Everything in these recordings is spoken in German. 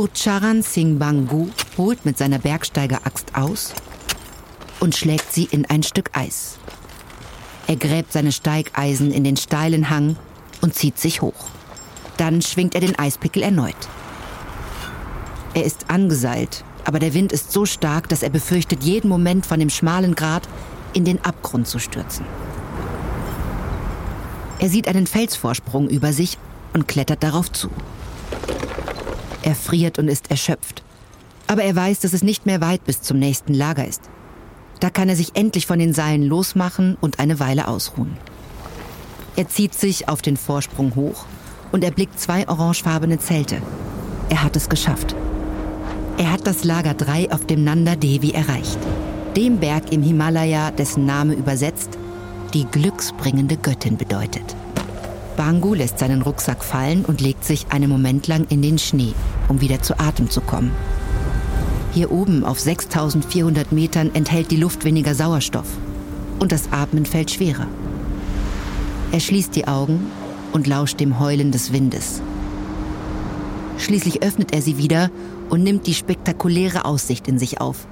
Gurcharan Singh Bangu holt mit seiner Bergsteigeraxt aus und schlägt sie in ein Stück Eis. Er gräbt seine Steigeisen in den steilen Hang und zieht sich hoch. Dann schwingt er den Eispickel erneut. Er ist angeseilt, aber der Wind ist so stark, dass er befürchtet, jeden Moment von dem schmalen Grat in den Abgrund zu stürzen. Er sieht einen Felsvorsprung über sich und klettert darauf zu. Er friert und ist erschöpft. Aber er weiß, dass es nicht mehr weit bis zum nächsten Lager ist. Da kann er sich endlich von den Seilen losmachen und eine Weile ausruhen. Er zieht sich auf den Vorsprung hoch und erblickt zwei orangefarbene Zelte. Er hat es geschafft. Er hat das Lager 3 auf dem Nanda Devi erreicht. Dem Berg im Himalaya, dessen Name übersetzt die glücksbringende Göttin bedeutet. Bangu lässt seinen Rucksack fallen und legt sich einen Moment lang in den Schnee, um wieder zu Atem zu kommen. Hier oben auf 6400 Metern enthält die Luft weniger Sauerstoff und das Atmen fällt schwerer. Er schließt die Augen und lauscht dem Heulen des Windes. Schließlich öffnet er sie wieder und nimmt die spektakuläre Aussicht in sich auf.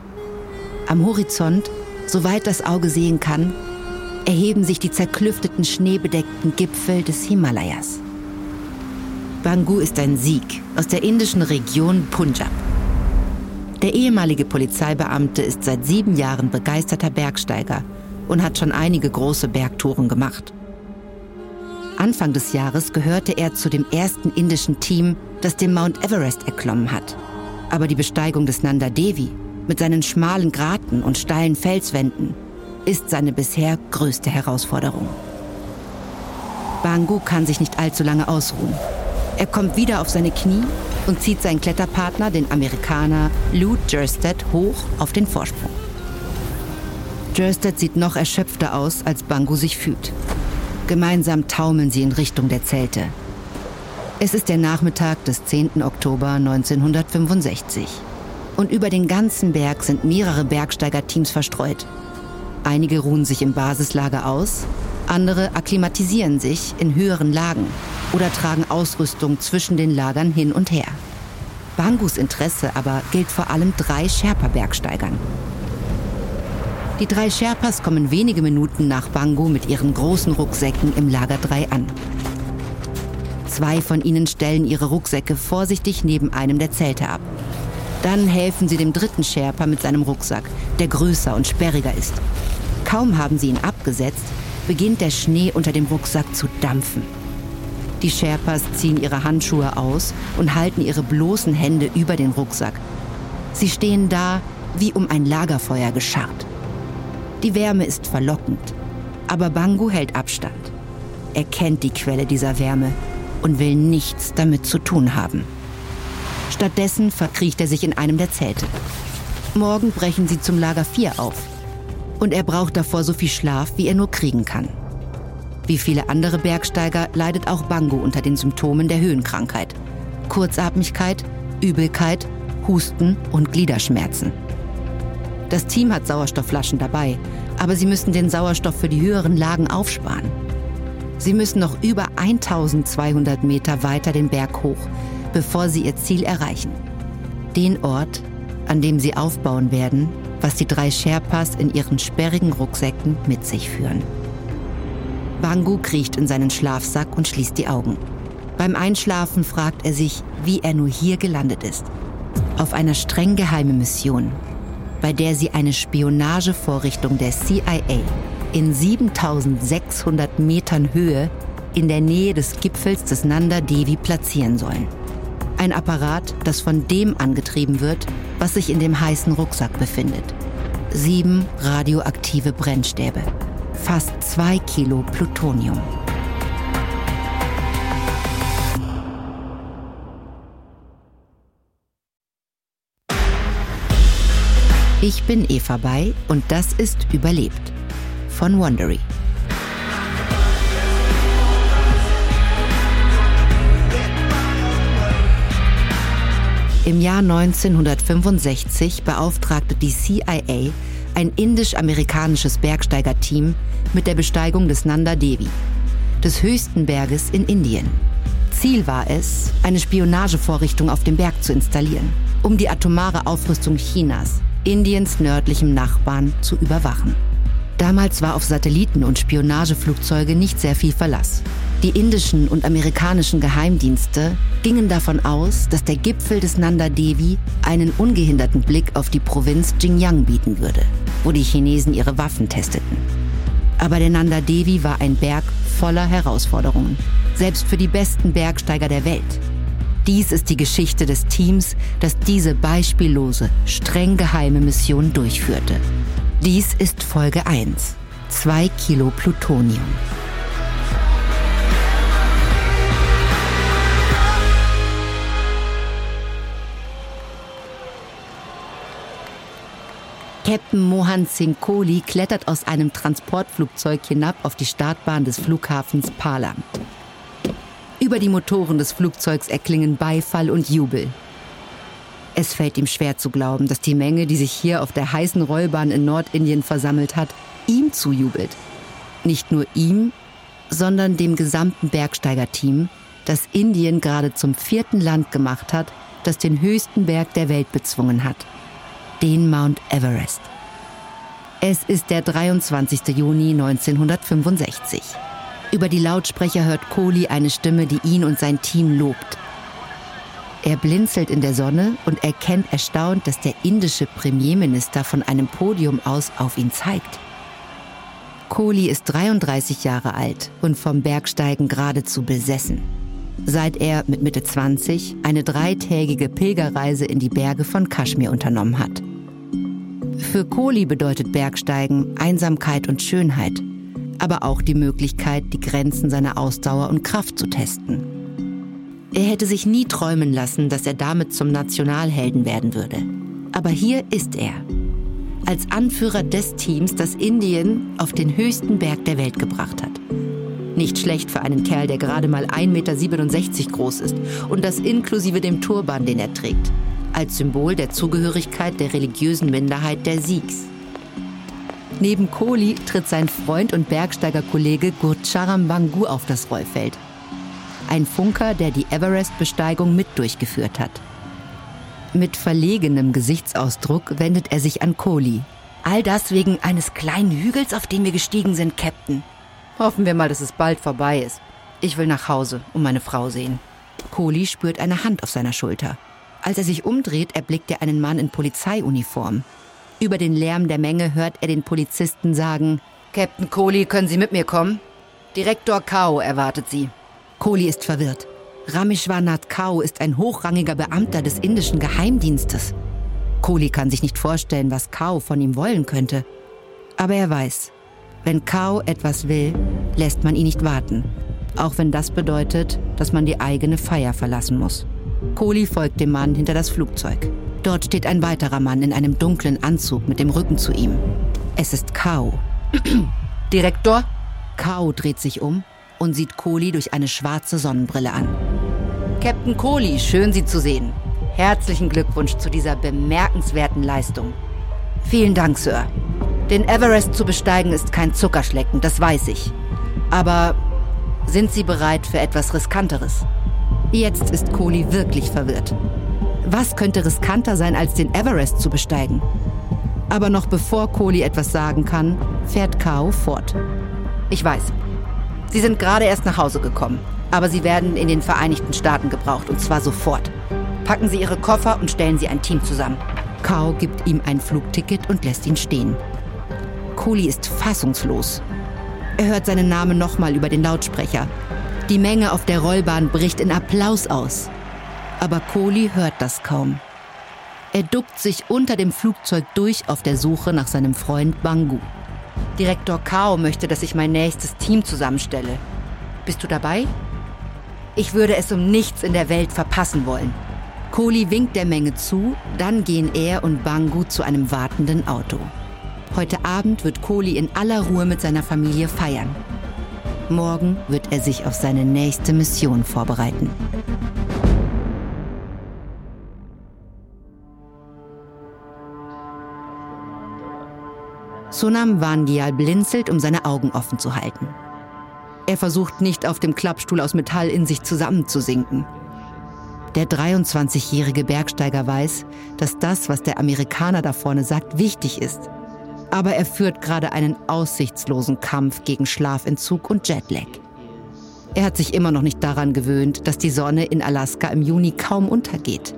Am Horizont, soweit das Auge sehen kann, erheben sich die zerklüfteten schneebedeckten Gipfel des Himalayas. Bangu ist ein Sieg aus der indischen Region Punjab. Der ehemalige Polizeibeamte ist seit sieben Jahren begeisterter Bergsteiger und hat schon einige große Bergtouren gemacht. Anfang des Jahres gehörte er zu dem ersten indischen Team, das den Mount Everest erklommen hat. Aber die Besteigung des Nanda Devi mit seinen schmalen Graten und steilen Felswänden ist seine bisher größte Herausforderung. Bangu kann sich nicht allzu lange ausruhen. Er kommt wieder auf seine Knie und zieht seinen Kletterpartner, den Amerikaner Lou Jerstedt, hoch auf den Vorsprung. Jerstedt sieht noch erschöpfter aus, als Bangu sich fühlt. Gemeinsam taumeln sie in Richtung der Zelte. Es ist der Nachmittag des 10. Oktober 1965. Und über den ganzen Berg sind mehrere Bergsteigerteams verstreut. Einige ruhen sich im Basislager aus, andere akklimatisieren sich in höheren Lagen oder tragen Ausrüstung zwischen den Lagern hin und her. Bangus Interesse aber gilt vor allem drei Sherpa-Bergsteigern. Die drei Sherpas kommen wenige Minuten nach Bangu mit ihren großen Rucksäcken im Lager 3 an. Zwei von ihnen stellen ihre Rucksäcke vorsichtig neben einem der Zelte ab. Dann helfen sie dem dritten Sherpa mit seinem Rucksack, der größer und sperriger ist. Kaum haben sie ihn abgesetzt, beginnt der Schnee unter dem Rucksack zu dampfen. Die Sherpas ziehen ihre Handschuhe aus und halten ihre bloßen Hände über den Rucksack. Sie stehen da wie um ein Lagerfeuer gescharrt. Die Wärme ist verlockend, aber Bangu hält Abstand. Er kennt die Quelle dieser Wärme und will nichts damit zu tun haben. Stattdessen verkriecht er sich in einem der Zelte. Morgen brechen sie zum Lager 4 auf und er braucht davor so viel Schlaf, wie er nur kriegen kann. Wie viele andere Bergsteiger leidet auch Bango unter den Symptomen der Höhenkrankheit. Kurzatmigkeit, Übelkeit, Husten und Gliederschmerzen. Das Team hat Sauerstoffflaschen dabei, aber sie müssen den Sauerstoff für die höheren Lagen aufsparen. Sie müssen noch über 1200 Meter weiter den Berg hoch, bevor sie ihr Ziel erreichen. Den Ort, an dem sie aufbauen werden, was die drei Sherpas in ihren sperrigen Rucksäcken mit sich führen. Bangu kriecht in seinen Schlafsack und schließt die Augen. Beim Einschlafen fragt er sich, wie er nur hier gelandet ist. Auf einer streng geheimen Mission, bei der sie eine Spionagevorrichtung der CIA in 7600 Metern Höhe in der Nähe des Gipfels des Nanda Devi platzieren sollen. Ein Apparat, das von dem angetrieben wird, was sich in dem heißen Rucksack befindet. Sieben radioaktive Brennstäbe. Fast zwei Kilo Plutonium. Ich bin Eva Bay und das ist Überlebt von Wondery. Im Jahr 1965 beauftragte die CIA ein indisch-amerikanisches Bergsteigerteam mit der Besteigung des Nanda Devi, des höchsten Berges in Indien. Ziel war es, eine Spionagevorrichtung auf dem Berg zu installieren, um die atomare Aufrüstung Chinas, Indiens nördlichem Nachbarn, zu überwachen. Damals war auf Satelliten und Spionageflugzeuge nicht sehr viel Verlass. Die indischen und amerikanischen Geheimdienste gingen davon aus, dass der Gipfel des Nanda Devi einen ungehinderten Blick auf die Provinz Xinjiang bieten würde, wo die Chinesen ihre Waffen testeten. Aber der Nanda Devi war ein Berg voller Herausforderungen, selbst für die besten Bergsteiger der Welt. Dies ist die Geschichte des Teams, das diese beispiellose, streng geheime Mission durchführte. Dies ist Folge 1. 2 Kilo Plutonium. Captain Mohan Singh Kohli klettert aus einem Transportflugzeug hinab auf die Startbahn des Flughafens Palam. Über die Motoren des Flugzeugs erklingen Beifall und Jubel. Es fällt ihm schwer zu glauben, dass die Menge, die sich hier auf der heißen Rollbahn in Nordindien versammelt hat, ihm zujubelt. Nicht nur ihm, sondern dem gesamten Bergsteigerteam, das Indien gerade zum vierten Land gemacht hat, das den höchsten Berg der Welt bezwungen hat den Mount Everest. Es ist der 23. Juni 1965. Über die Lautsprecher hört Kohli eine Stimme, die ihn und sein Team lobt. Er blinzelt in der Sonne und erkennt erstaunt, dass der indische Premierminister von einem Podium aus auf ihn zeigt. Kohli ist 33 Jahre alt und vom Bergsteigen geradezu besessen. Seit er mit Mitte 20 eine dreitägige Pilgerreise in die Berge von Kaschmir unternommen hat. Für Kohli bedeutet Bergsteigen Einsamkeit und Schönheit, aber auch die Möglichkeit, die Grenzen seiner Ausdauer und Kraft zu testen. Er hätte sich nie träumen lassen, dass er damit zum Nationalhelden werden würde. Aber hier ist er. Als Anführer des Teams, das Indien auf den höchsten Berg der Welt gebracht hat. Nicht schlecht für einen Kerl, der gerade mal 1,67 Meter groß ist und das inklusive dem Turban, den er trägt als Symbol der Zugehörigkeit der religiösen Minderheit der Sikhs. Neben Kohli tritt sein Freund und Bergsteigerkollege Gurcharam Bangu auf das Rollfeld. Ein Funker, der die Everest-Besteigung mit durchgeführt hat. Mit verlegenem Gesichtsausdruck wendet er sich an Kohli. All das wegen eines kleinen Hügels, auf den wir gestiegen sind, Captain. Hoffen wir mal, dass es bald vorbei ist. Ich will nach Hause und meine Frau sehen. Kohli spürt eine Hand auf seiner Schulter. Als er sich umdreht, erblickt er einen Mann in Polizeiuniform. Über den Lärm der Menge hört er den Polizisten sagen, Captain Kohli, können Sie mit mir kommen? Direktor Kao erwartet Sie. Kohli ist verwirrt. Rameshwar Kao ist ein hochrangiger Beamter des indischen Geheimdienstes. Kohli kann sich nicht vorstellen, was Kao von ihm wollen könnte. Aber er weiß, wenn Kao etwas will, lässt man ihn nicht warten. Auch wenn das bedeutet, dass man die eigene Feier verlassen muss. Kohli folgt dem Mann hinter das Flugzeug. Dort steht ein weiterer Mann in einem dunklen Anzug mit dem Rücken zu ihm. Es ist Kao. Direktor? Kao dreht sich um und sieht Kohli durch eine schwarze Sonnenbrille an. Captain Kohli, schön Sie zu sehen. Herzlichen Glückwunsch zu dieser bemerkenswerten Leistung. Vielen Dank, Sir. Den Everest zu besteigen ist kein Zuckerschlecken, das weiß ich. Aber sind Sie bereit für etwas Riskanteres? Jetzt ist Kohli wirklich verwirrt. Was könnte riskanter sein, als den Everest zu besteigen? Aber noch bevor Kohli etwas sagen kann, fährt Kao fort. Ich weiß. Sie sind gerade erst nach Hause gekommen, aber Sie werden in den Vereinigten Staaten gebraucht, und zwar sofort. Packen Sie Ihre Koffer und stellen Sie ein Team zusammen. Kao gibt ihm ein Flugticket und lässt ihn stehen. Kohli ist fassungslos. Er hört seinen Namen nochmal über den Lautsprecher die Menge auf der Rollbahn bricht in Applaus aus. Aber Kohli hört das kaum. Er duckt sich unter dem Flugzeug durch auf der Suche nach seinem Freund Bangu. Direktor Kao möchte, dass ich mein nächstes Team zusammenstelle. Bist du dabei? Ich würde es um nichts in der Welt verpassen wollen. Kohli winkt der Menge zu, dann gehen er und Bangu zu einem wartenden Auto. Heute Abend wird Kohli in aller Ruhe mit seiner Familie feiern. Morgen wird er sich auf seine nächste Mission vorbereiten. Sonam Vandial blinzelt, um seine Augen offen zu halten. Er versucht nicht auf dem Klappstuhl aus Metall in sich zusammenzusinken. Der 23-jährige Bergsteiger weiß, dass das, was der Amerikaner da vorne sagt, wichtig ist. Aber er führt gerade einen aussichtslosen Kampf gegen Schlafentzug und Jetlag. Er hat sich immer noch nicht daran gewöhnt, dass die Sonne in Alaska im Juni kaum untergeht.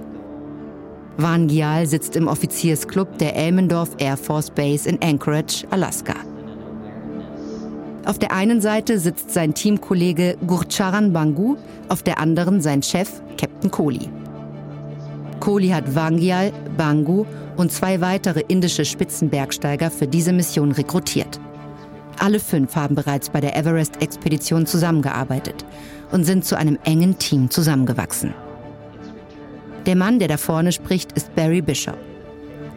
Van Gial sitzt im Offiziersclub der Elmendorf Air Force Base in Anchorage, Alaska. Auf der einen Seite sitzt sein Teamkollege Gurcharan Bangu, auf der anderen sein Chef, Captain Kohli. Kohli hat Vangial, Bangu und zwei weitere indische Spitzenbergsteiger für diese Mission rekrutiert. Alle fünf haben bereits bei der Everest-Expedition zusammengearbeitet und sind zu einem engen Team zusammengewachsen. Der Mann, der da vorne spricht, ist Barry Bishop.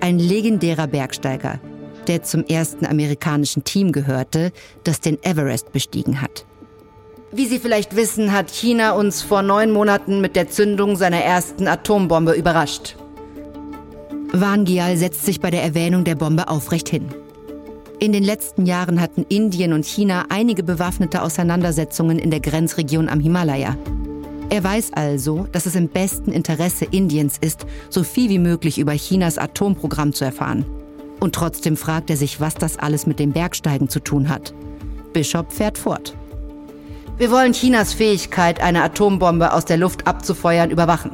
Ein legendärer Bergsteiger, der zum ersten amerikanischen Team gehörte, das den Everest bestiegen hat. Wie Sie vielleicht wissen, hat China uns vor neun Monaten mit der Zündung seiner ersten Atombombe überrascht. Van Gial setzt sich bei der Erwähnung der Bombe aufrecht hin. In den letzten Jahren hatten Indien und China einige bewaffnete Auseinandersetzungen in der Grenzregion am Himalaya. Er weiß also, dass es im besten Interesse Indiens ist, so viel wie möglich über Chinas Atomprogramm zu erfahren. Und trotzdem fragt er sich, was das alles mit dem Bergsteigen zu tun hat. Bishop fährt fort. Wir wollen Chinas Fähigkeit, eine Atombombe aus der Luft abzufeuern, überwachen.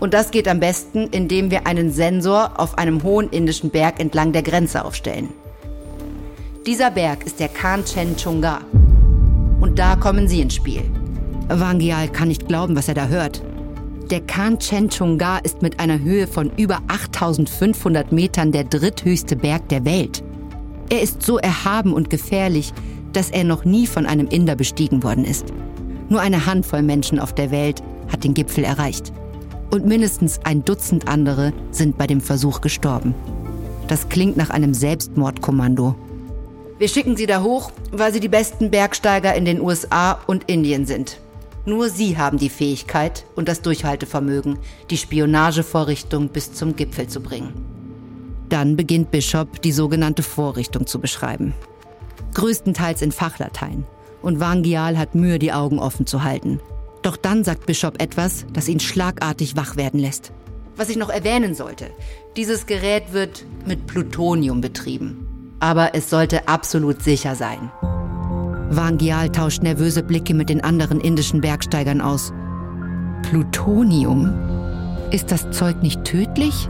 Und das geht am besten, indem wir einen Sensor auf einem hohen indischen Berg entlang der Grenze aufstellen. Dieser Berg ist der Kanchen-Chunga. Und da kommen Sie ins Spiel. Wangial kann nicht glauben, was er da hört. Der Kanchenjunga ist mit einer Höhe von über 8500 Metern der dritthöchste Berg der Welt. Er ist so erhaben und gefährlich, dass er noch nie von einem Inder bestiegen worden ist. Nur eine Handvoll Menschen auf der Welt hat den Gipfel erreicht. Und mindestens ein Dutzend andere sind bei dem Versuch gestorben. Das klingt nach einem Selbstmordkommando. Wir schicken sie da hoch, weil sie die besten Bergsteiger in den USA und Indien sind. Nur sie haben die Fähigkeit und das Durchhaltevermögen, die Spionagevorrichtung bis zum Gipfel zu bringen. Dann beginnt Bishop die sogenannte Vorrichtung zu beschreiben. Größtenteils in Fachlatein. Und Wangial hat Mühe, die Augen offen zu halten. Doch dann sagt Bishop etwas, das ihn schlagartig wach werden lässt. Was ich noch erwähnen sollte, dieses Gerät wird mit Plutonium betrieben. Aber es sollte absolut sicher sein. Vangial tauscht nervöse Blicke mit den anderen indischen Bergsteigern aus. Plutonium? Ist das Zeug nicht tödlich?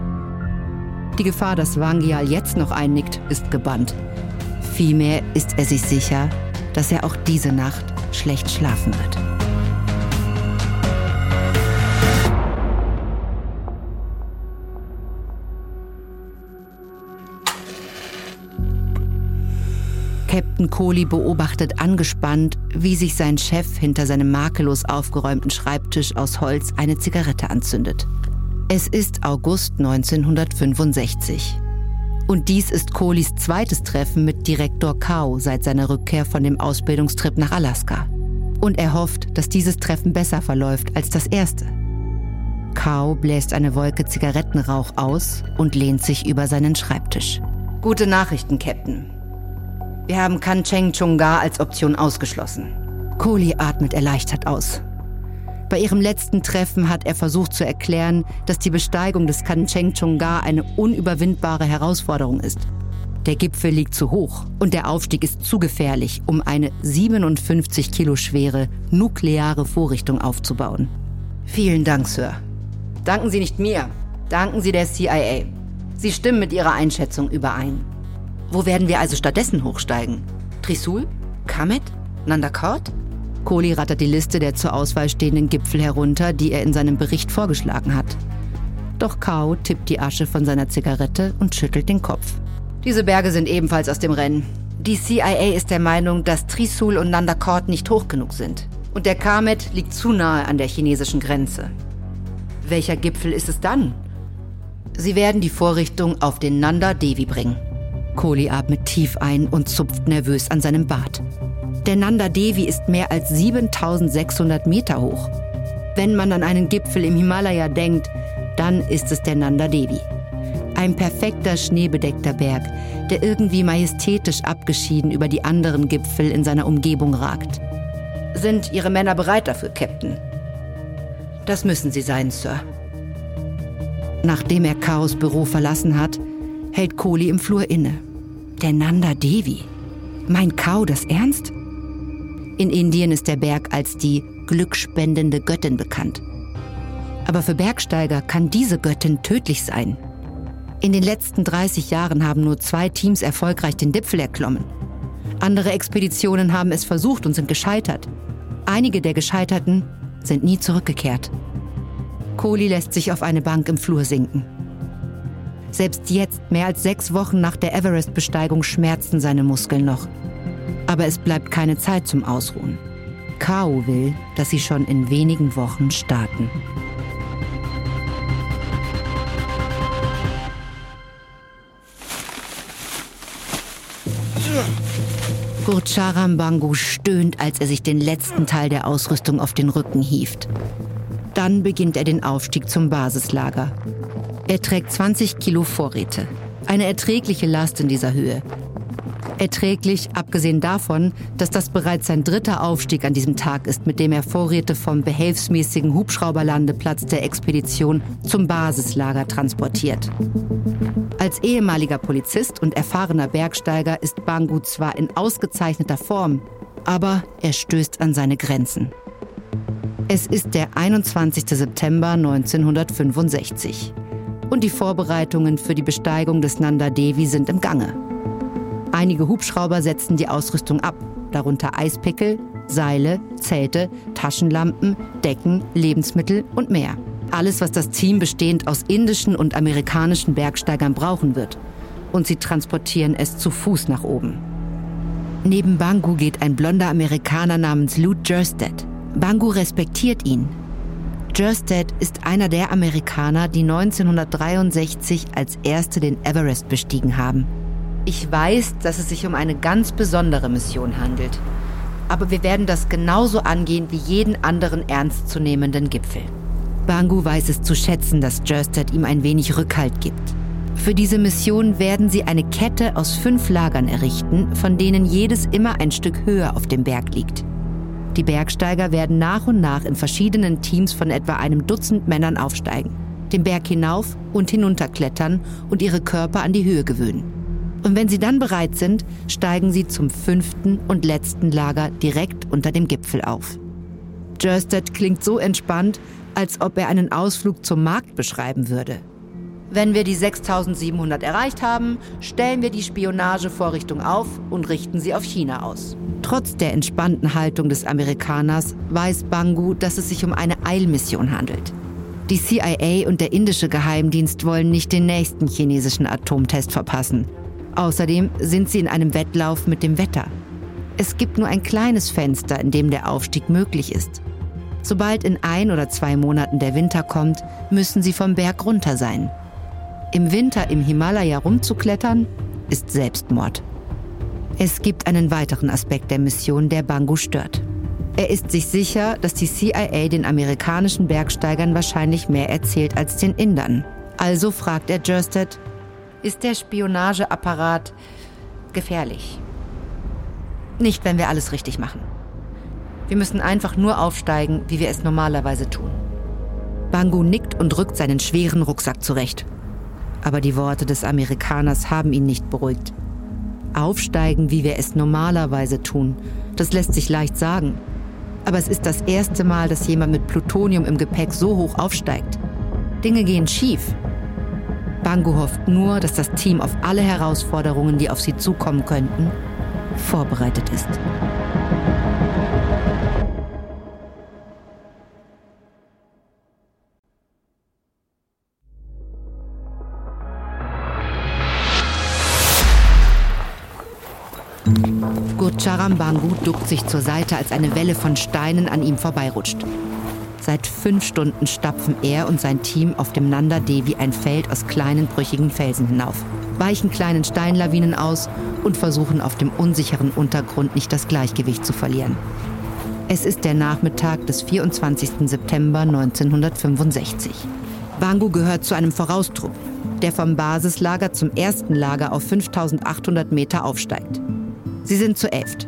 Die Gefahr, dass Vangial jetzt noch einnickt, ist gebannt. Vielmehr ist er sich sicher, dass er auch diese Nacht schlecht schlafen wird. Captain Kohli beobachtet angespannt, wie sich sein Chef hinter seinem makellos aufgeräumten Schreibtisch aus Holz eine Zigarette anzündet. Es ist August 1965. Und dies ist Kohlis zweites Treffen mit Direktor Kao seit seiner Rückkehr von dem Ausbildungstrip nach Alaska. Und er hofft, dass dieses Treffen besser verläuft als das erste. Kao bläst eine Wolke Zigarettenrauch aus und lehnt sich über seinen Schreibtisch. Gute Nachrichten, Captain. Wir haben Kancheng Chunga als Option ausgeschlossen. Kohli atmet erleichtert aus. Bei ihrem letzten Treffen hat er versucht zu erklären, dass die Besteigung des Kancheng Chunga eine unüberwindbare Herausforderung ist. Der Gipfel liegt zu hoch und der Aufstieg ist zu gefährlich, um eine 57 Kilo schwere nukleare Vorrichtung aufzubauen. Vielen Dank, Sir. Danken Sie nicht mir, danken Sie der CIA. Sie stimmen mit Ihrer Einschätzung überein. Wo werden wir also stattdessen hochsteigen? Trisul? Kamet? Nandakot? Kohli rattert die Liste der zur Auswahl stehenden Gipfel herunter, die er in seinem Bericht vorgeschlagen hat. Doch Kao tippt die Asche von seiner Zigarette und schüttelt den Kopf. Diese Berge sind ebenfalls aus dem Rennen. Die CIA ist der Meinung, dass Trisul und Nandakot nicht hoch genug sind. Und der Kamet liegt zu nahe an der chinesischen Grenze. Welcher Gipfel ist es dann? Sie werden die Vorrichtung auf den Nanda Devi bringen. Kohli atmet tief ein und zupft nervös an seinem Bart. Der Nanda Devi ist mehr als 7600 Meter hoch. Wenn man an einen Gipfel im Himalaya denkt, dann ist es der Nanda Devi. Ein perfekter schneebedeckter Berg, der irgendwie majestätisch abgeschieden über die anderen Gipfel in seiner Umgebung ragt. Sind Ihre Männer bereit dafür, Captain? Das müssen sie sein, Sir. Nachdem er Chaos Büro verlassen hat, hält Kohli im Flur inne. Der Nanda Devi. Mein Kau, das ernst? In Indien ist der Berg als die glückspendende Göttin bekannt. Aber für Bergsteiger kann diese Göttin tödlich sein. In den letzten 30 Jahren haben nur zwei Teams erfolgreich den Gipfel erklommen. Andere Expeditionen haben es versucht und sind gescheitert. Einige der Gescheiterten sind nie zurückgekehrt. Kohli lässt sich auf eine Bank im Flur sinken. Selbst jetzt, mehr als sechs Wochen nach der Everest-Besteigung, schmerzen seine Muskeln noch. Aber es bleibt keine Zeit zum Ausruhen. Kao will, dass sie schon in wenigen Wochen starten. Gurcharam Bangu stöhnt, als er sich den letzten Teil der Ausrüstung auf den Rücken hieft. Dann beginnt er den Aufstieg zum Basislager. Er trägt 20 Kilo Vorräte. Eine erträgliche Last in dieser Höhe. Erträglich, abgesehen davon, dass das bereits sein dritter Aufstieg an diesem Tag ist, mit dem er Vorräte vom behelfsmäßigen Hubschrauberlandeplatz der Expedition zum Basislager transportiert. Als ehemaliger Polizist und erfahrener Bergsteiger ist Bangu zwar in ausgezeichneter Form, aber er stößt an seine Grenzen. Es ist der 21. September 1965 und die Vorbereitungen für die Besteigung des Nanda Devi sind im Gange. Einige Hubschrauber setzen die Ausrüstung ab, darunter Eispickel, Seile, Zelte, Taschenlampen, Decken, Lebensmittel und mehr. Alles, was das Team bestehend aus indischen und amerikanischen Bergsteigern brauchen wird. Und sie transportieren es zu Fuß nach oben. Neben Bangu geht ein blonder Amerikaner namens Lou Jerstead. Bangu respektiert ihn. Jerstead ist einer der Amerikaner, die 1963 als erste den Everest bestiegen haben. Ich weiß, dass es sich um eine ganz besondere Mission handelt. Aber wir werden das genauso angehen wie jeden anderen ernstzunehmenden Gipfel. Bangu weiß es zu schätzen, dass Jerstead ihm ein wenig Rückhalt gibt. Für diese Mission werden sie eine Kette aus fünf Lagern errichten, von denen jedes immer ein Stück höher auf dem Berg liegt. Die Bergsteiger werden nach und nach in verschiedenen Teams von etwa einem Dutzend Männern aufsteigen, den Berg hinauf und hinunterklettern und ihre Körper an die Höhe gewöhnen. Und wenn sie dann bereit sind, steigen sie zum fünften und letzten Lager direkt unter dem Gipfel auf. Jerstead klingt so entspannt, als ob er einen Ausflug zum Markt beschreiben würde. Wenn wir die 6700 erreicht haben, stellen wir die Spionagevorrichtung auf und richten sie auf China aus. Trotz der entspannten Haltung des Amerikaners weiß Bangu, dass es sich um eine Eilmission handelt. Die CIA und der indische Geheimdienst wollen nicht den nächsten chinesischen Atomtest verpassen. Außerdem sind sie in einem Wettlauf mit dem Wetter. Es gibt nur ein kleines Fenster, in dem der Aufstieg möglich ist. Sobald in ein oder zwei Monaten der Winter kommt, müssen sie vom Berg runter sein. Im Winter im Himalaya rumzuklettern, ist Selbstmord. Es gibt einen weiteren Aspekt der Mission, der Bangu stört. Er ist sich sicher, dass die CIA den amerikanischen Bergsteigern wahrscheinlich mehr erzählt als den Indern. Also fragt er Jerstead, ist der Spionageapparat gefährlich. Nicht, wenn wir alles richtig machen. Wir müssen einfach nur aufsteigen, wie wir es normalerweise tun. Bangu nickt und rückt seinen schweren Rucksack zurecht. Aber die Worte des Amerikaners haben ihn nicht beruhigt. Aufsteigen, wie wir es normalerweise tun, das lässt sich leicht sagen. Aber es ist das erste Mal, dass jemand mit Plutonium im Gepäck so hoch aufsteigt. Dinge gehen schief. Bangu hofft nur, dass das Team auf alle Herausforderungen, die auf sie zukommen könnten, vorbereitet ist. Gurcharam Bangu duckt sich zur Seite, als eine Welle von Steinen an ihm vorbeirutscht. Seit fünf Stunden stapfen er und sein Team auf dem Nanda Devi ein Feld aus kleinen brüchigen Felsen hinauf, weichen kleinen Steinlawinen aus und versuchen auf dem unsicheren Untergrund nicht das Gleichgewicht zu verlieren. Es ist der Nachmittag des 24. September 1965. Bangu gehört zu einem Voraustrupp, der vom Basislager zum ersten Lager auf 5800 Meter aufsteigt. Sie sind zu elft,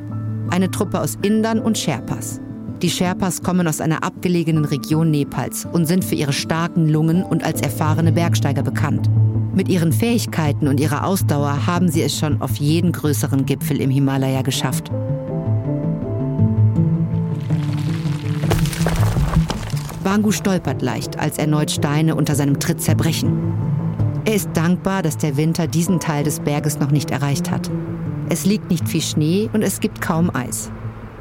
eine Truppe aus Indern und Sherpas. Die Sherpas kommen aus einer abgelegenen Region Nepals und sind für ihre starken Lungen und als erfahrene Bergsteiger bekannt. Mit ihren Fähigkeiten und ihrer Ausdauer haben sie es schon auf jeden größeren Gipfel im Himalaya geschafft. Bangu stolpert leicht, als erneut Steine unter seinem Tritt zerbrechen. Er ist dankbar, dass der Winter diesen Teil des Berges noch nicht erreicht hat. Es liegt nicht viel Schnee und es gibt kaum Eis.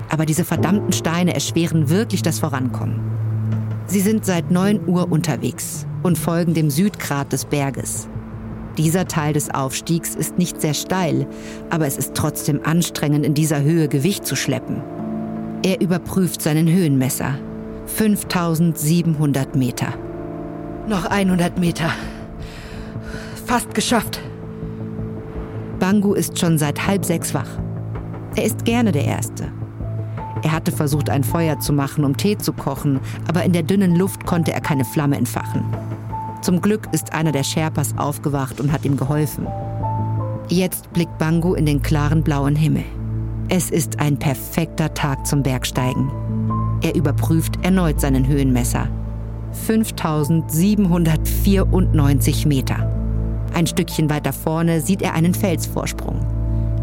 Aber diese verdammten Steine erschweren wirklich das Vorankommen. Sie sind seit 9 Uhr unterwegs und folgen dem Südgrat des Berges. Dieser Teil des Aufstiegs ist nicht sehr steil, aber es ist trotzdem anstrengend, in dieser Höhe Gewicht zu schleppen. Er überprüft seinen Höhenmesser. 5700 Meter. Noch 100 Meter. Fast geschafft. Bangu ist schon seit halb sechs wach. Er ist gerne der Erste. Er hatte versucht, ein Feuer zu machen, um Tee zu kochen, aber in der dünnen Luft konnte er keine Flamme entfachen. Zum Glück ist einer der Sherpas aufgewacht und hat ihm geholfen. Jetzt blickt Bangu in den klaren blauen Himmel. Es ist ein perfekter Tag zum Bergsteigen. Er überprüft erneut seinen Höhenmesser. 5794 Meter. Ein Stückchen weiter vorne sieht er einen Felsvorsprung.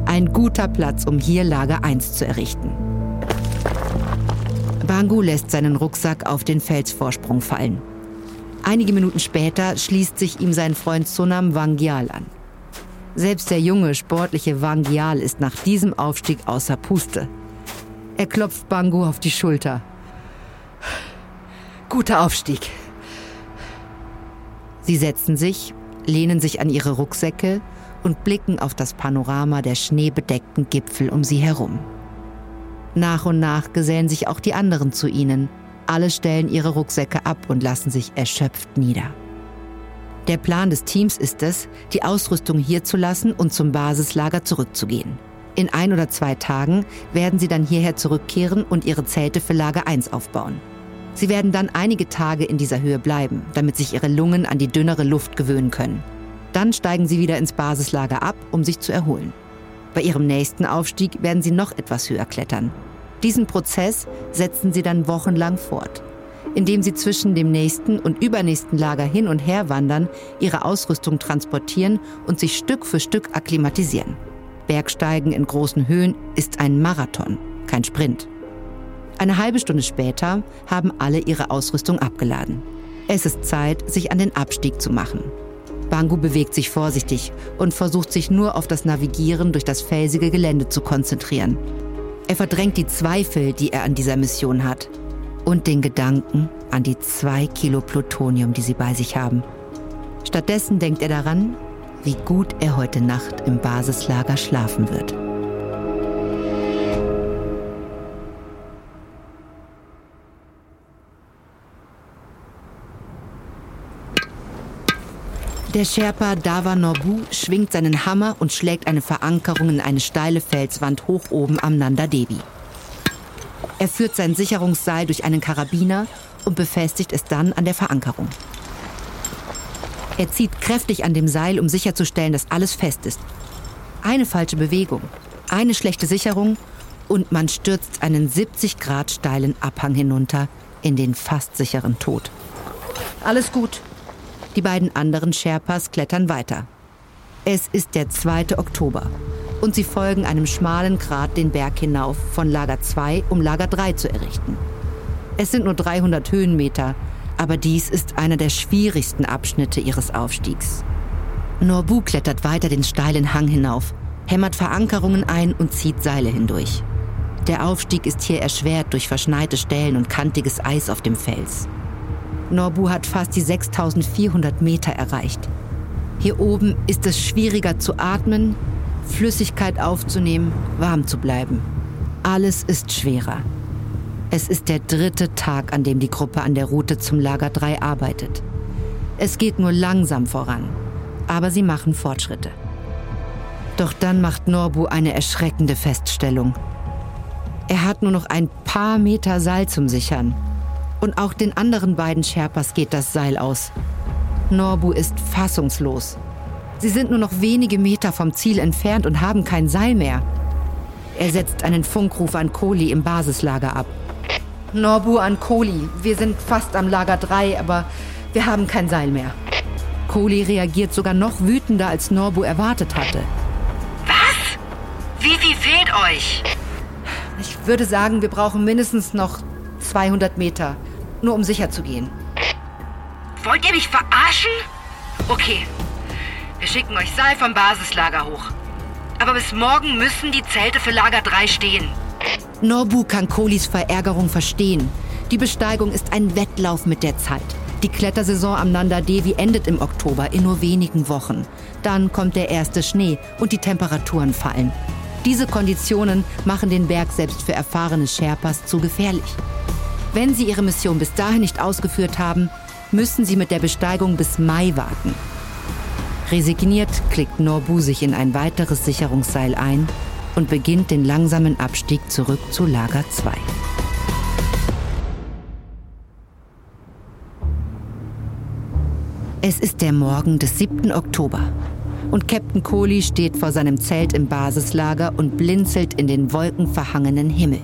Ein guter Platz, um hier Lager 1 zu errichten. Bangu lässt seinen Rucksack auf den Felsvorsprung fallen. Einige Minuten später schließt sich ihm sein Freund Sonam Wangyal an. Selbst der junge, sportliche Wangyal ist nach diesem Aufstieg außer Puste. Er klopft Bangu auf die Schulter. Guter Aufstieg. Sie setzen sich, lehnen sich an ihre Rucksäcke und blicken auf das Panorama der schneebedeckten Gipfel um sie herum. Nach und nach gesellen sich auch die anderen zu ihnen – alle stellen ihre Rucksäcke ab und lassen sich erschöpft nieder. Der Plan des Teams ist es, die Ausrüstung hier zu lassen und zum Basislager zurückzugehen. In ein oder zwei Tagen werden sie dann hierher zurückkehren und ihre Zelte für Lager 1 aufbauen. Sie werden dann einige Tage in dieser Höhe bleiben, damit sich ihre Lungen an die dünnere Luft gewöhnen können. Dann steigen sie wieder ins Basislager ab, um sich zu erholen. Bei ihrem nächsten Aufstieg werden sie noch etwas höher klettern. Diesen Prozess setzen sie dann wochenlang fort. Indem sie zwischen dem nächsten und übernächsten Lager hin und her wandern, ihre Ausrüstung transportieren und sich Stück für Stück akklimatisieren. Bergsteigen in großen Höhen ist ein Marathon, kein Sprint. Eine halbe Stunde später haben alle ihre Ausrüstung abgeladen. Es ist Zeit, sich an den Abstieg zu machen. Bangu bewegt sich vorsichtig und versucht sich nur auf das Navigieren durch das felsige Gelände zu konzentrieren. Er verdrängt die Zweifel, die er an dieser Mission hat. Und den Gedanken an die zwei Kilo Plutonium, die sie bei sich haben. Stattdessen denkt er daran, wie gut er heute Nacht im Basislager schlafen wird. Der Sherpa Dava Norbu schwingt seinen Hammer und schlägt eine Verankerung in eine steile Felswand hoch oben am Nanda Devi. Er führt sein Sicherungsseil durch einen Karabiner und befestigt es dann an der Verankerung. Er zieht kräftig an dem Seil, um sicherzustellen, dass alles fest ist. Eine falsche Bewegung, eine schlechte Sicherung und man stürzt einen 70 Grad steilen Abhang hinunter in den fast sicheren Tod. Alles gut, die beiden anderen Sherpas klettern weiter. Es ist der 2. Oktober und sie folgen einem schmalen Grat den Berg hinauf von Lager 2, um Lager 3 zu errichten. Es sind nur 300 Höhenmeter, aber dies ist einer der schwierigsten Abschnitte ihres Aufstiegs. Norbu klettert weiter den steilen Hang hinauf, hämmert Verankerungen ein und zieht Seile hindurch. Der Aufstieg ist hier erschwert durch verschneite Stellen und kantiges Eis auf dem Fels. Norbu hat fast die 6400 Meter erreicht. Hier oben ist es schwieriger zu atmen, Flüssigkeit aufzunehmen, warm zu bleiben. Alles ist schwerer. Es ist der dritte Tag, an dem die Gruppe an der Route zum Lager 3 arbeitet. Es geht nur langsam voran, aber sie machen Fortschritte. Doch dann macht Norbu eine erschreckende Feststellung. Er hat nur noch ein paar Meter Seil zum Sichern und auch den anderen beiden Sherpas geht das Seil aus. Norbu ist fassungslos. Sie sind nur noch wenige Meter vom Ziel entfernt und haben kein Seil mehr. Er setzt einen Funkruf an Kohli im Basislager ab. Norbu an Kohli. Wir sind fast am Lager 3, aber wir haben kein Seil mehr. Kohli reagiert sogar noch wütender, als Norbu erwartet hatte. Was? Wie viel fehlt euch? Ich würde sagen, wir brauchen mindestens noch 200 Meter, nur um sicher zu gehen. Wollt ihr mich verarschen? Okay, wir schicken euch Seil vom Basislager hoch. Aber bis morgen müssen die Zelte für Lager 3 stehen. Norbu kann Kohlis Verärgerung verstehen. Die Besteigung ist ein Wettlauf mit der Zeit. Die Klettersaison am Nanda Devi endet im Oktober in nur wenigen Wochen. Dann kommt der erste Schnee und die Temperaturen fallen. Diese Konditionen machen den Berg selbst für erfahrene Sherpas zu gefährlich. Wenn sie ihre Mission bis dahin nicht ausgeführt haben, müssen sie mit der Besteigung bis Mai warten. Resigniert klickt Norbu sich in ein weiteres Sicherungsseil ein und beginnt den langsamen Abstieg zurück zu Lager 2. Es ist der Morgen des 7. Oktober und Captain Kohli steht vor seinem Zelt im Basislager und blinzelt in den wolkenverhangenen Himmel.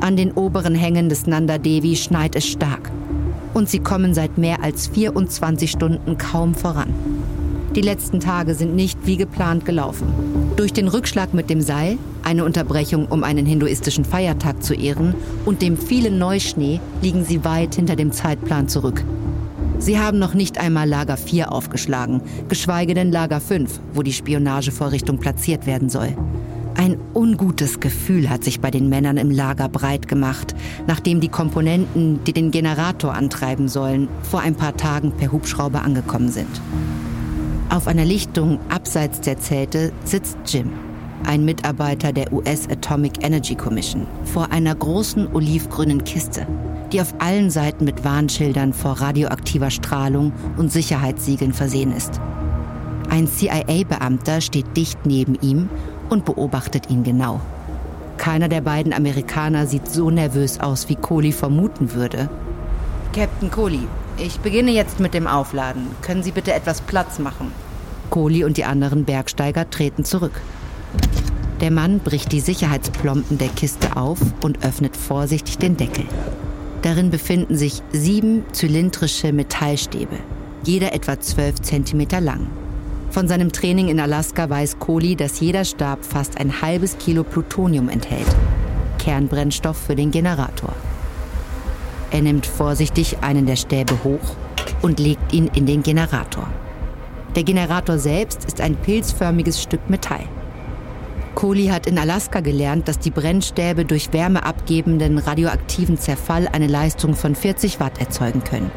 An den oberen Hängen des Nanda Devi schneit es stark und sie kommen seit mehr als 24 Stunden kaum voran. Die letzten Tage sind nicht wie geplant gelaufen. Durch den Rückschlag mit dem Seil, eine Unterbrechung, um einen hinduistischen Feiertag zu ehren, und dem vielen Neuschnee liegen sie weit hinter dem Zeitplan zurück. Sie haben noch nicht einmal Lager 4 aufgeschlagen, geschweige denn Lager 5, wo die Spionagevorrichtung platziert werden soll. Ein ungutes Gefühl hat sich bei den Männern im Lager breit gemacht, nachdem die Komponenten, die den Generator antreiben sollen, vor ein paar Tagen per Hubschrauber angekommen sind. Auf einer Lichtung abseits der Zelte sitzt Jim, ein Mitarbeiter der US Atomic Energy Commission, vor einer großen olivgrünen Kiste, die auf allen Seiten mit Warnschildern vor radioaktiver Strahlung und Sicherheitssiegeln versehen ist. Ein CIA-Beamter steht dicht neben ihm und beobachtet ihn genau. Keiner der beiden Amerikaner sieht so nervös aus, wie Kohli vermuten würde. Captain Kohli, ich beginne jetzt mit dem Aufladen. Können Sie bitte etwas Platz machen? Kohli und die anderen Bergsteiger treten zurück. Der Mann bricht die Sicherheitsplomben der Kiste auf und öffnet vorsichtig den Deckel. Darin befinden sich sieben zylindrische Metallstäbe, jeder etwa zwölf Zentimeter lang. Von seinem Training in Alaska weiß Kohli, dass jeder Stab fast ein halbes Kilo Plutonium enthält. Kernbrennstoff für den Generator. Er nimmt vorsichtig einen der Stäbe hoch und legt ihn in den Generator. Der Generator selbst ist ein pilzförmiges Stück Metall. Kohli hat in Alaska gelernt, dass die Brennstäbe durch wärmeabgebenden radioaktiven Zerfall eine Leistung von 40 Watt erzeugen können.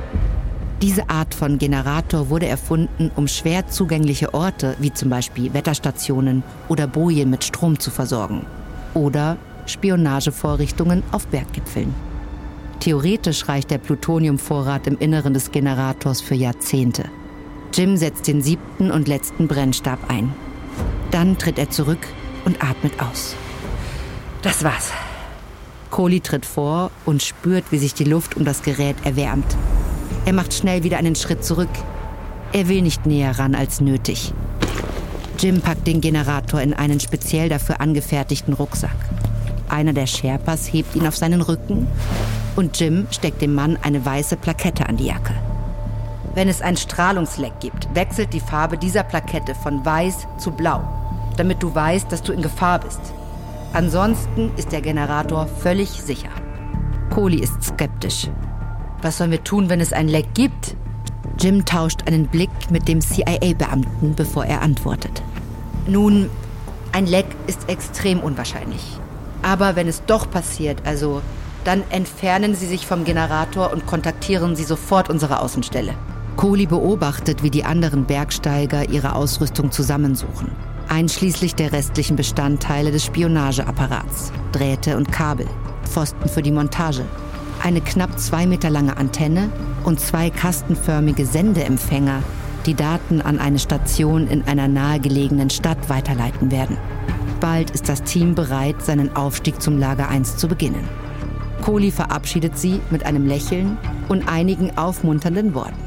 Diese Art von Generator wurde erfunden, um schwer zugängliche Orte wie zum Beispiel Wetterstationen oder Bojen mit Strom zu versorgen. Oder Spionagevorrichtungen auf Berggipfeln. Theoretisch reicht der Plutoniumvorrat im Inneren des Generators für Jahrzehnte. Jim setzt den siebten und letzten Brennstab ein. Dann tritt er zurück und atmet aus. Das war's. Kohli tritt vor und spürt, wie sich die Luft um das Gerät erwärmt. Er macht schnell wieder einen Schritt zurück. Er will nicht näher ran als nötig. Jim packt den Generator in einen speziell dafür angefertigten Rucksack. Einer der Sherpas hebt ihn auf seinen Rücken und Jim steckt dem Mann eine weiße Plakette an die Jacke. Wenn es ein Strahlungsleck gibt, wechselt die Farbe dieser Plakette von weiß zu blau, damit du weißt, dass du in Gefahr bist. Ansonsten ist der Generator völlig sicher. Kohli ist skeptisch. Was sollen wir tun, wenn es ein Leck gibt? Jim tauscht einen Blick mit dem CIA-Beamten, bevor er antwortet. Nun, ein Leck ist extrem unwahrscheinlich. Aber wenn es doch passiert, also dann entfernen Sie sich vom Generator und kontaktieren Sie sofort unsere Außenstelle. Kohli beobachtet, wie die anderen Bergsteiger ihre Ausrüstung zusammensuchen, einschließlich der restlichen Bestandteile des Spionageapparats, Drähte und Kabel, Pfosten für die Montage, eine knapp zwei Meter lange Antenne und zwei kastenförmige Sendeempfänger, die Daten an eine Station in einer nahegelegenen Stadt weiterleiten werden. Bald ist das Team bereit, seinen Aufstieg zum Lager 1 zu beginnen. Kohli verabschiedet sie mit einem Lächeln und einigen aufmunternden Worten.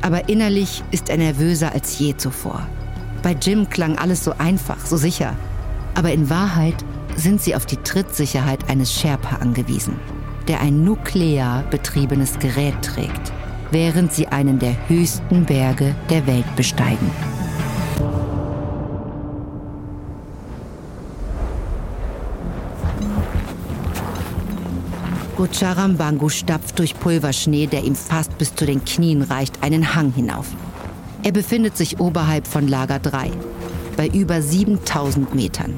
Aber innerlich ist er nervöser als je zuvor. Bei Jim klang alles so einfach, so sicher. Aber in Wahrheit sind sie auf die Trittsicherheit eines Sherpa angewiesen. Der ein nuklear betriebenes Gerät trägt, während sie einen der höchsten Berge der Welt besteigen. Gucharam Bangu stapft durch Pulverschnee, der ihm fast bis zu den Knien reicht, einen Hang hinauf. Er befindet sich oberhalb von Lager 3, bei über 7000 Metern.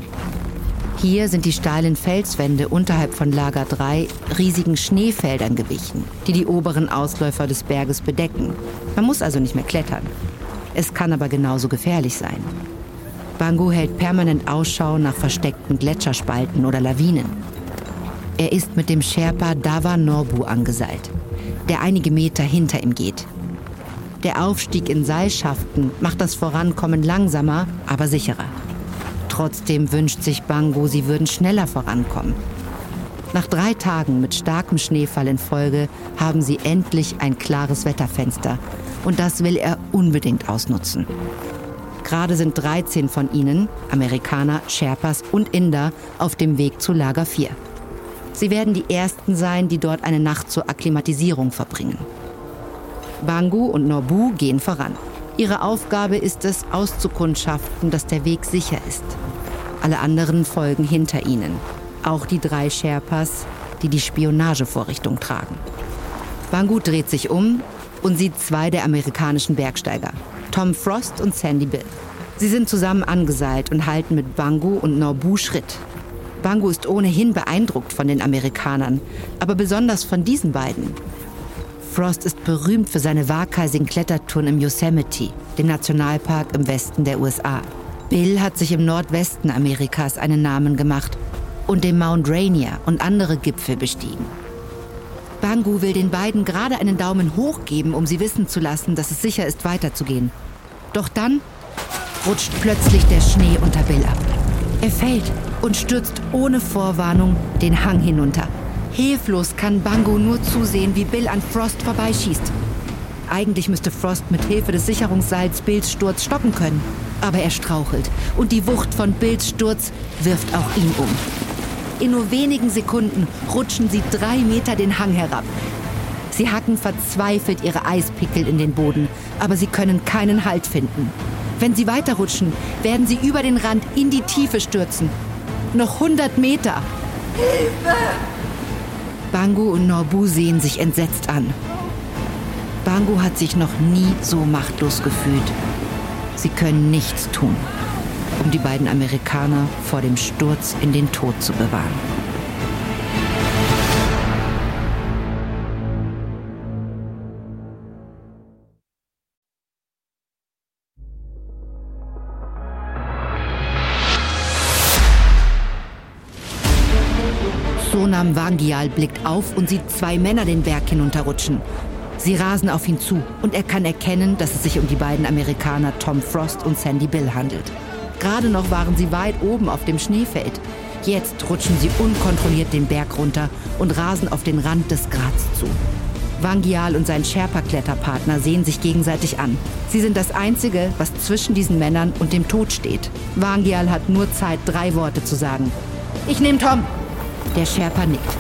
Hier sind die steilen Felswände unterhalb von Lager 3 riesigen Schneefeldern gewichen, die die oberen Ausläufer des Berges bedecken. Man muss also nicht mehr klettern. Es kann aber genauso gefährlich sein. Bangu hält permanent Ausschau nach versteckten Gletscherspalten oder Lawinen. Er ist mit dem Sherpa Dava Norbu angeseilt, der einige Meter hinter ihm geht. Der Aufstieg in Seilschaften macht das Vorankommen langsamer, aber sicherer. Trotzdem wünscht sich Bango, sie würden schneller vorankommen. Nach drei Tagen mit starkem Schneefall in Folge haben sie endlich ein klares Wetterfenster. Und das will er unbedingt ausnutzen. Gerade sind 13 von ihnen, Amerikaner, Sherpas und Inder, auf dem Weg zu Lager 4. Sie werden die Ersten sein, die dort eine Nacht zur Akklimatisierung verbringen. Bangu und Norbu gehen voran. Ihre Aufgabe ist es, auszukundschaften, dass der Weg sicher ist. Alle anderen folgen hinter ihnen. Auch die drei Sherpas, die die Spionagevorrichtung tragen. Bangu dreht sich um und sieht zwei der amerikanischen Bergsteiger, Tom Frost und Sandy Bill. Sie sind zusammen angeseilt und halten mit Bangu und Norbu Schritt. Bangu ist ohnehin beeindruckt von den Amerikanern, aber besonders von diesen beiden. Frost ist berühmt für seine waghalsigen Klettertouren im Yosemite, dem Nationalpark im Westen der USA. Bill hat sich im Nordwesten Amerikas einen Namen gemacht und den Mount Rainier und andere Gipfel bestiegen. Bangu will den beiden gerade einen Daumen hoch geben, um sie wissen zu lassen, dass es sicher ist, weiterzugehen. Doch dann rutscht plötzlich der Schnee unter Bill ab. Er fällt und stürzt ohne Vorwarnung den Hang hinunter. Hilflos kann Bango nur zusehen, wie Bill an Frost vorbeischießt. Eigentlich müsste Frost mit Hilfe des Sicherungsseils Bills Sturz stoppen können. Aber er strauchelt und die Wucht von Bills Sturz wirft auch ihn um. In nur wenigen Sekunden rutschen sie drei Meter den Hang herab. Sie hacken verzweifelt ihre Eispickel in den Boden, aber sie können keinen Halt finden. Wenn sie weiterrutschen, werden sie über den Rand in die Tiefe stürzen. Noch 100 Meter. Hilfe! Bangu und Norbu sehen sich entsetzt an. Bangu hat sich noch nie so machtlos gefühlt. Sie können nichts tun, um die beiden Amerikaner vor dem Sturz in den Tod zu bewahren. Sonam Wangial blickt auf und sieht zwei Männer den Berg hinunterrutschen. Sie rasen auf ihn zu und er kann erkennen, dass es sich um die beiden Amerikaner Tom Frost und Sandy Bill handelt. Gerade noch waren sie weit oben auf dem Schneefeld. Jetzt rutschen sie unkontrolliert den Berg runter und rasen auf den Rand des Grats zu. Wangial und sein Sherpa-Kletterpartner sehen sich gegenseitig an. Sie sind das Einzige, was zwischen diesen Männern und dem Tod steht. Wangial hat nur Zeit, drei Worte zu sagen. Ich nehme Tom, der Sherpa nickt.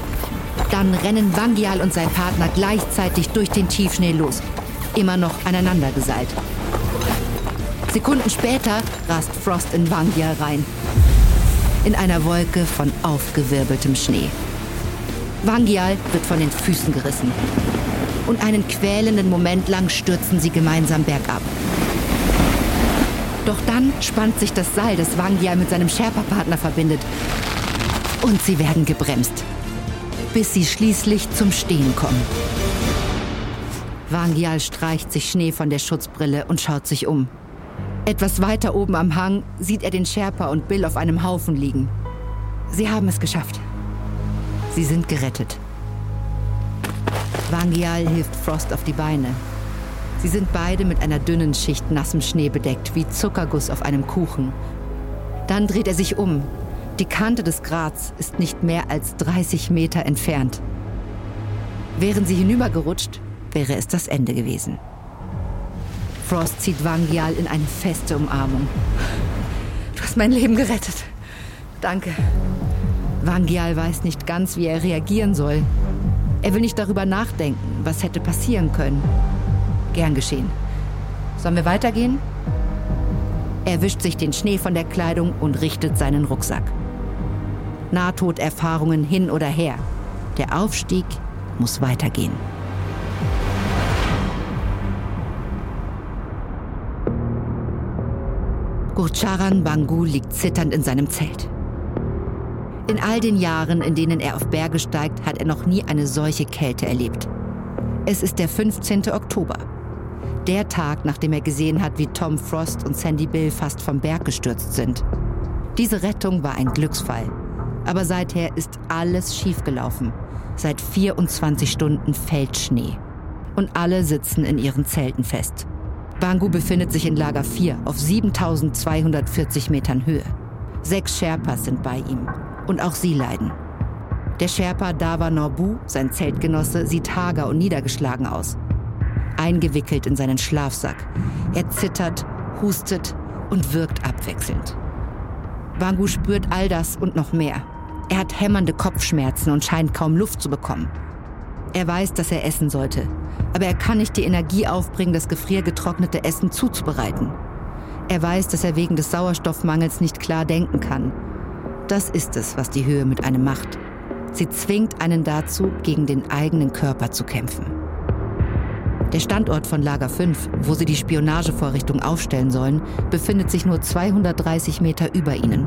Dann rennen Wangial und sein Partner gleichzeitig durch den Tiefschnee los. Immer noch aneinander geseilt. Sekunden später rast Frost in Wangial rein. In einer Wolke von aufgewirbeltem Schnee. Wangial wird von den Füßen gerissen. Und einen quälenden Moment lang stürzen sie gemeinsam bergab. Doch dann spannt sich das Seil, das Wangial mit seinem Sherpa-Partner verbindet. Und sie werden gebremst, bis sie schließlich zum Stehen kommen. Wangial streicht sich Schnee von der Schutzbrille und schaut sich um. Etwas weiter oben am Hang sieht er den Sherpa und Bill auf einem Haufen liegen. Sie haben es geschafft. Sie sind gerettet. Wangial hilft Frost auf die Beine. Sie sind beide mit einer dünnen Schicht nassem Schnee bedeckt, wie Zuckerguss auf einem Kuchen. Dann dreht er sich um die Kante des Grats ist nicht mehr als 30 Meter entfernt. Wären sie hinübergerutscht, wäre es das Ende gewesen. Frost zieht Wangial in eine feste Umarmung. Du hast mein Leben gerettet. Danke. Wangial weiß nicht ganz, wie er reagieren soll. Er will nicht darüber nachdenken, was hätte passieren können. Gern geschehen. Sollen wir weitergehen? Er wischt sich den Schnee von der Kleidung und richtet seinen Rucksack. Nahtoderfahrungen hin oder her. Der Aufstieg muss weitergehen. Gurcharan Bangu liegt zitternd in seinem Zelt. In all den Jahren, in denen er auf Berge steigt, hat er noch nie eine solche Kälte erlebt. Es ist der 15. Oktober. Der Tag, nachdem er gesehen hat, wie Tom Frost und Sandy Bill fast vom Berg gestürzt sind. Diese Rettung war ein Glücksfall. Aber seither ist alles schiefgelaufen. Seit 24 Stunden fällt Schnee. Und alle sitzen in ihren Zelten fest. Bangu befindet sich in Lager 4 auf 7240 Metern Höhe. Sechs Sherpas sind bei ihm. Und auch sie leiden. Der Sherpa Dava Norbu, sein Zeltgenosse, sieht hager und niedergeschlagen aus. Eingewickelt in seinen Schlafsack. Er zittert, hustet und wirkt abwechselnd. Bangu spürt all das und noch mehr. Er hat hämmernde Kopfschmerzen und scheint kaum Luft zu bekommen. Er weiß, dass er essen sollte, aber er kann nicht die Energie aufbringen, das gefriergetrocknete Essen zuzubereiten. Er weiß, dass er wegen des Sauerstoffmangels nicht klar denken kann. Das ist es, was die Höhe mit einem macht. Sie zwingt einen dazu, gegen den eigenen Körper zu kämpfen. Der Standort von Lager 5, wo sie die Spionagevorrichtung aufstellen sollen, befindet sich nur 230 Meter über ihnen.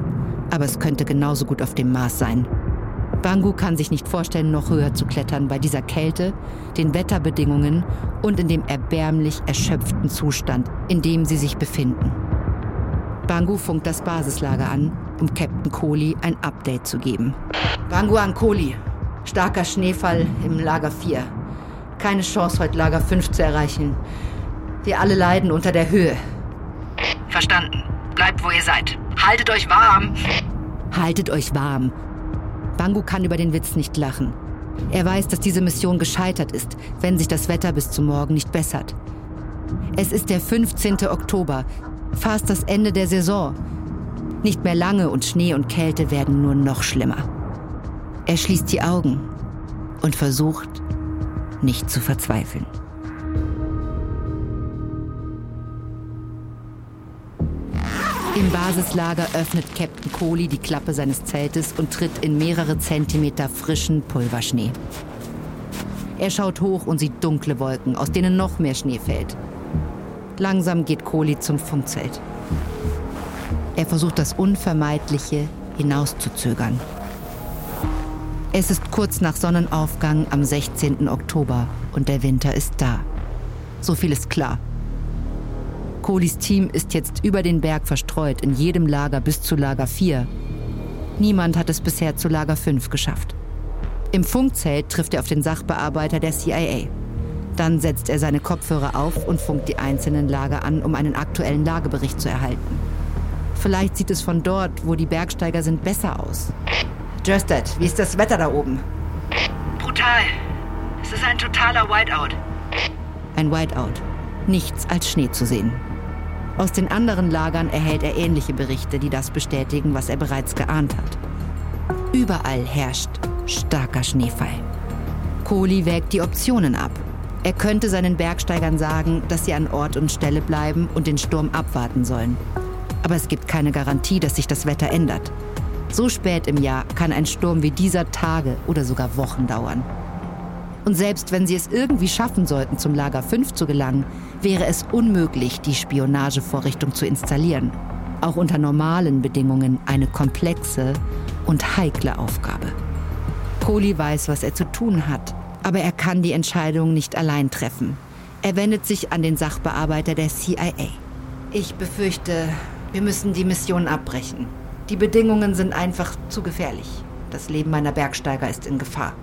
Aber es könnte genauso gut auf dem Mars sein. Bangu kann sich nicht vorstellen, noch höher zu klettern bei dieser Kälte, den Wetterbedingungen und in dem erbärmlich erschöpften Zustand, in dem sie sich befinden. Bangu funkt das Basislager an, um Captain Kohli ein Update zu geben. Bangu an Kohli. Starker Schneefall im Lager 4. Keine Chance, heute Lager 5 zu erreichen. Wir alle leiden unter der Höhe. Verstanden. Bleibt, wo ihr seid. Haltet euch warm. Haltet euch warm. Bangu kann über den Witz nicht lachen. Er weiß, dass diese Mission gescheitert ist, wenn sich das Wetter bis zum Morgen nicht bessert. Es ist der 15. Oktober, fast das Ende der Saison. Nicht mehr lange und Schnee und Kälte werden nur noch schlimmer. Er schließt die Augen und versucht, nicht zu verzweifeln. Im Basislager öffnet Captain Kohli die Klappe seines Zeltes und tritt in mehrere Zentimeter frischen Pulverschnee. Er schaut hoch und sieht dunkle Wolken, aus denen noch mehr Schnee fällt. Langsam geht Kohli zum Funkzelt. Er versucht das Unvermeidliche hinauszuzögern. Es ist kurz nach Sonnenaufgang am 16. Oktober und der Winter ist da. So viel ist klar. Kohlis Team ist jetzt über den Berg verstreut, in jedem Lager bis zu Lager 4. Niemand hat es bisher zu Lager 5 geschafft. Im Funkzelt trifft er auf den Sachbearbeiter der CIA. Dann setzt er seine Kopfhörer auf und funkt die einzelnen Lager an, um einen aktuellen Lagebericht zu erhalten. Vielleicht sieht es von dort, wo die Bergsteiger sind, besser aus. Jöstedt, wie ist das Wetter da oben? Brutal. Es ist ein totaler Whiteout. Ein Whiteout. Nichts als Schnee zu sehen. Aus den anderen Lagern erhält er ähnliche Berichte, die das bestätigen, was er bereits geahnt hat. Überall herrscht starker Schneefall. Kohli wägt die Optionen ab. Er könnte seinen Bergsteigern sagen, dass sie an Ort und Stelle bleiben und den Sturm abwarten sollen. Aber es gibt keine Garantie, dass sich das Wetter ändert. So spät im Jahr kann ein Sturm wie dieser Tage oder sogar Wochen dauern. Und selbst wenn sie es irgendwie schaffen sollten, zum Lager 5 zu gelangen, wäre es unmöglich, die Spionagevorrichtung zu installieren. Auch unter normalen Bedingungen eine komplexe und heikle Aufgabe. Kohli weiß, was er zu tun hat, aber er kann die Entscheidung nicht allein treffen. Er wendet sich an den Sachbearbeiter der CIA. Ich befürchte, wir müssen die Mission abbrechen. Die Bedingungen sind einfach zu gefährlich. Das Leben meiner Bergsteiger ist in Gefahr.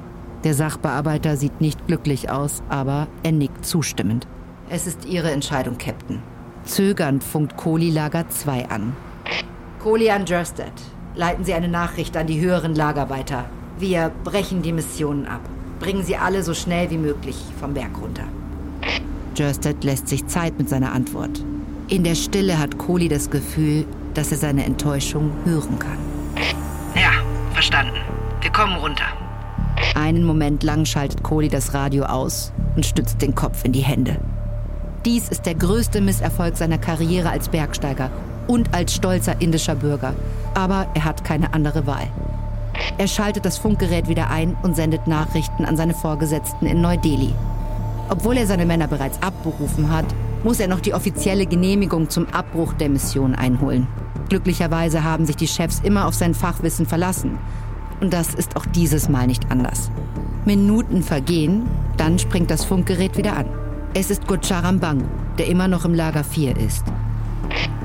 Der Sachbearbeiter sieht nicht glücklich aus, aber er nickt zustimmend. Es ist Ihre Entscheidung, Captain. Zögernd funkt Kohli Lager 2 an. Kohli an Jerstedt. Leiten Sie eine Nachricht an die höheren Lager weiter. Wir brechen die Missionen ab. Bringen Sie alle so schnell wie möglich vom Berg runter. Jerstedt lässt sich Zeit mit seiner Antwort. In der Stille hat Kohli das Gefühl, dass er seine Enttäuschung hören kann. Ja, verstanden. Wir kommen runter. Einen Moment lang schaltet Kohli das Radio aus und stützt den Kopf in die Hände. Dies ist der größte Misserfolg seiner Karriere als Bergsteiger und als stolzer indischer Bürger. Aber er hat keine andere Wahl. Er schaltet das Funkgerät wieder ein und sendet Nachrichten an seine Vorgesetzten in Neu-Delhi. Obwohl er seine Männer bereits abberufen hat, muss er noch die offizielle Genehmigung zum Abbruch der Mission einholen. Glücklicherweise haben sich die Chefs immer auf sein Fachwissen verlassen. Und das ist auch dieses Mal nicht anders. Minuten vergehen, dann springt das Funkgerät wieder an. Es ist Gocharam Bangu, der immer noch im Lager 4 ist.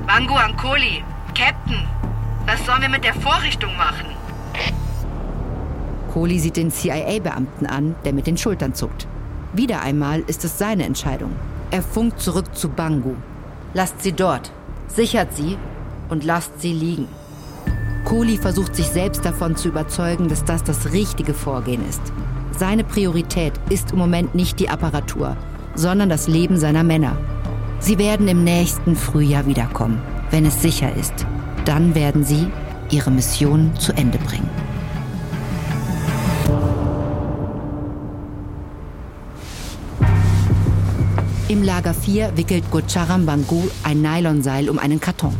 Bangu Ankoli, Captain, was sollen wir mit der Vorrichtung machen? Kohli sieht den CIA-Beamten an, der mit den Schultern zuckt. Wieder einmal ist es seine Entscheidung. Er funkt zurück zu Bangu. Lasst sie dort, sichert sie und lasst sie liegen. Kohli versucht sich selbst davon zu überzeugen, dass das das richtige Vorgehen ist. Seine Priorität ist im Moment nicht die Apparatur, sondern das Leben seiner Männer. Sie werden im nächsten Frühjahr wiederkommen, wenn es sicher ist. Dann werden sie ihre Mission zu Ende bringen. Im Lager 4 wickelt Gocharam Bangu ein Nylonseil um einen Karton.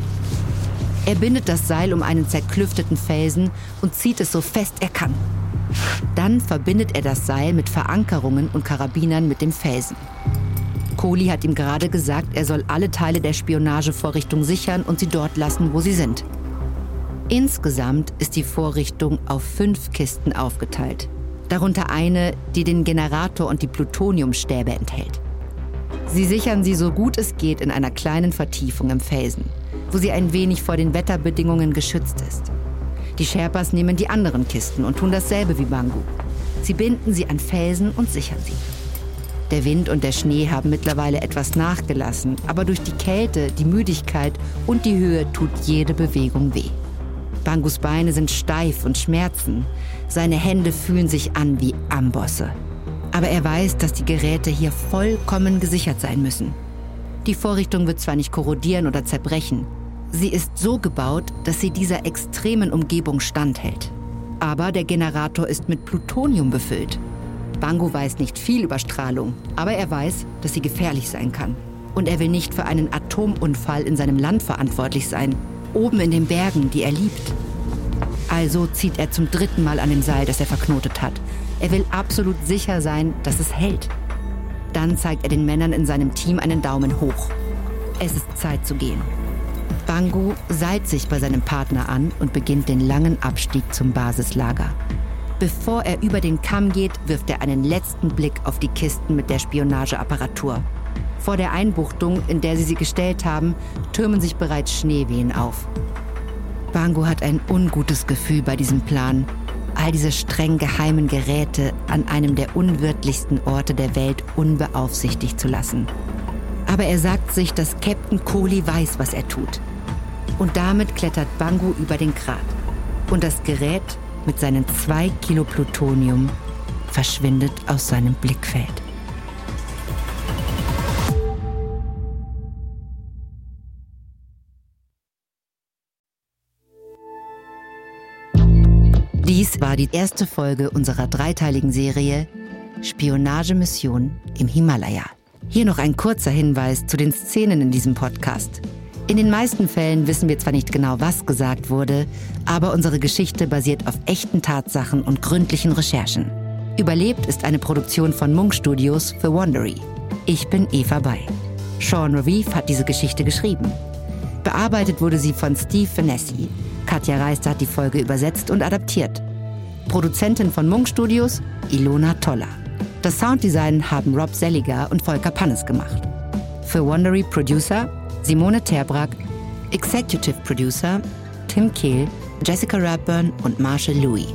Er bindet das Seil um einen zerklüfteten Felsen und zieht es so fest er kann. Dann verbindet er das Seil mit Verankerungen und Karabinern mit dem Felsen. Kohli hat ihm gerade gesagt, er soll alle Teile der Spionagevorrichtung sichern und sie dort lassen, wo sie sind. Insgesamt ist die Vorrichtung auf fünf Kisten aufgeteilt. Darunter eine, die den Generator und die Plutoniumstäbe enthält. Sie sichern sie so gut es geht in einer kleinen Vertiefung im Felsen, wo sie ein wenig vor den Wetterbedingungen geschützt ist. Die Sherpas nehmen die anderen Kisten und tun dasselbe wie Bangu. Sie binden sie an Felsen und sichern sie. Der Wind und der Schnee haben mittlerweile etwas nachgelassen, aber durch die Kälte, die Müdigkeit und die Höhe tut jede Bewegung weh. Bangus Beine sind steif und schmerzen. Seine Hände fühlen sich an wie Ambosse. Aber er weiß, dass die Geräte hier vollkommen gesichert sein müssen. Die Vorrichtung wird zwar nicht korrodieren oder zerbrechen. Sie ist so gebaut, dass sie dieser extremen Umgebung standhält. Aber der Generator ist mit Plutonium befüllt. Bangu weiß nicht viel über Strahlung, aber er weiß, dass sie gefährlich sein kann. Und er will nicht für einen Atomunfall in seinem Land verantwortlich sein, oben in den Bergen, die er liebt. Also zieht er zum dritten Mal an dem Seil, das er verknotet hat. Er will absolut sicher sein, dass es hält. Dann zeigt er den Männern in seinem Team einen Daumen hoch. Es ist Zeit zu gehen. Bangu seilt sich bei seinem Partner an und beginnt den langen Abstieg zum Basislager. Bevor er über den Kamm geht, wirft er einen letzten Blick auf die Kisten mit der Spionageapparatur. Vor der Einbuchtung, in der sie sie gestellt haben, türmen sich bereits Schneewehen auf. Bango hat ein ungutes Gefühl bei diesem Plan, all diese streng geheimen Geräte an einem der unwirtlichsten Orte der Welt unbeaufsichtigt zu lassen. Aber er sagt sich, dass Captain Kohli weiß, was er tut. Und damit klettert Bangu über den Grat. Und das Gerät mit seinen zwei Kilo Plutonium verschwindet aus seinem Blickfeld. Dies war die erste Folge unserer dreiteiligen Serie Spionagemission im Himalaya. Hier noch ein kurzer Hinweis zu den Szenen in diesem Podcast. In den meisten Fällen wissen wir zwar nicht genau, was gesagt wurde, aber unsere Geschichte basiert auf echten Tatsachen und gründlichen Recherchen. Überlebt ist eine Produktion von Munk Studios für Wondery. Ich bin Eva Bay. Sean Reeve hat diese Geschichte geschrieben. Bearbeitet wurde sie von Steve Finessi. Katja Reister hat die Folge übersetzt und adaptiert. Produzentin von Munk Studios, Ilona Toller. Das Sounddesign haben Rob Selliger und Volker Pannes gemacht. Für Wondery Producer Simone Terbrack, Executive Producer Tim Kehl, Jessica Radburn und Marshall Louis.